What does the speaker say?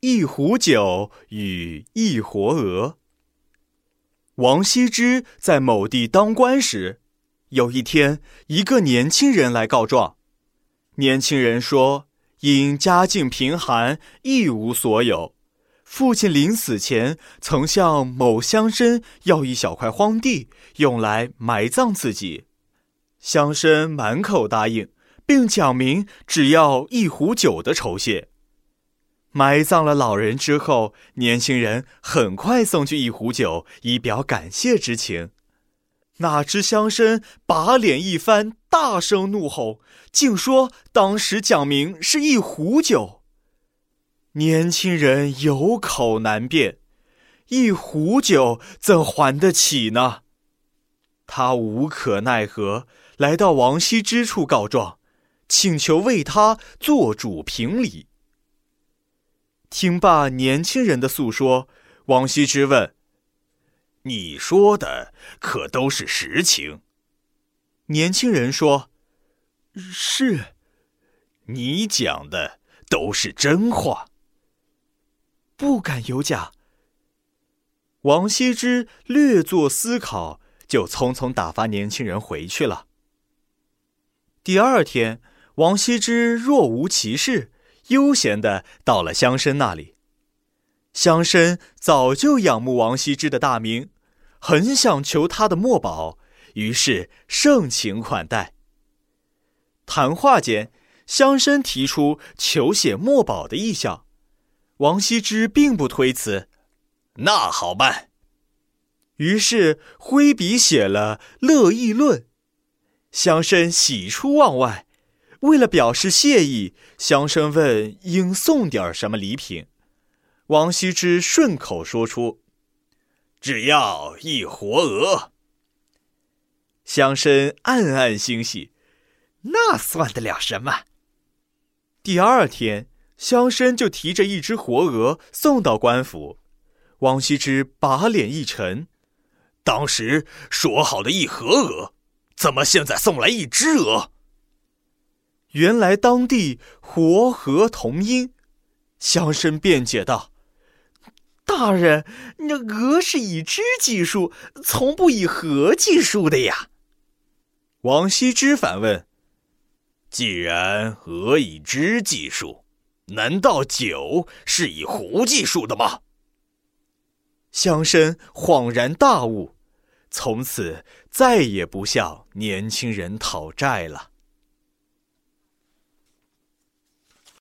一壶酒与一活鹅。王羲之在某地当官时，有一天，一个年轻人来告状。年轻人说，因家境贫寒，一无所有，父亲临死前曾向某乡绅要一小块荒地，用来埋葬自己。乡绅满口答应，并讲明只要一壶酒的酬谢。埋葬了老人之后，年轻人很快送去一壶酒，以表感谢之情。哪知乡绅把脸一翻，大声怒吼，竟说当时讲明是一壶酒。年轻人有口难辩，一壶酒怎还得起呢？他无可奈何，来到王羲之处告状，请求为他做主评理。听罢年轻人的诉说，王羲之问：“你说的可都是实情？”年轻人说：“是。”你讲的都是真话，不敢有假。王羲之略作思考，就匆匆打发年轻人回去了。第二天，王羲之若无其事。悠闲的到了乡绅那里，乡绅早就仰慕王羲之的大名，很想求他的墨宝，于是盛情款待。谈话间，乡绅提出求写墨宝的意向，王羲之并不推辞，那好办。于是挥笔写了《乐毅论》，乡绅喜出望外。为了表示谢意，乡绅问应送点什么礼品。王羲之顺口说出：“只要一活鹅。”乡绅暗暗欣喜，那算得了什么？第二天，乡绅就提着一只活鹅送到官府。王羲之把脸一沉：“当时说好的一盒鹅，怎么现在送来一只鹅？”原来当地活和同音，乡绅辩解道：“大人，那鹅是以只计数，从不以河计数的呀。”王羲之反问：“既然鹅以只计数，难道酒是以壶计数的吗？”乡绅恍然大悟，从此再也不向年轻人讨债了。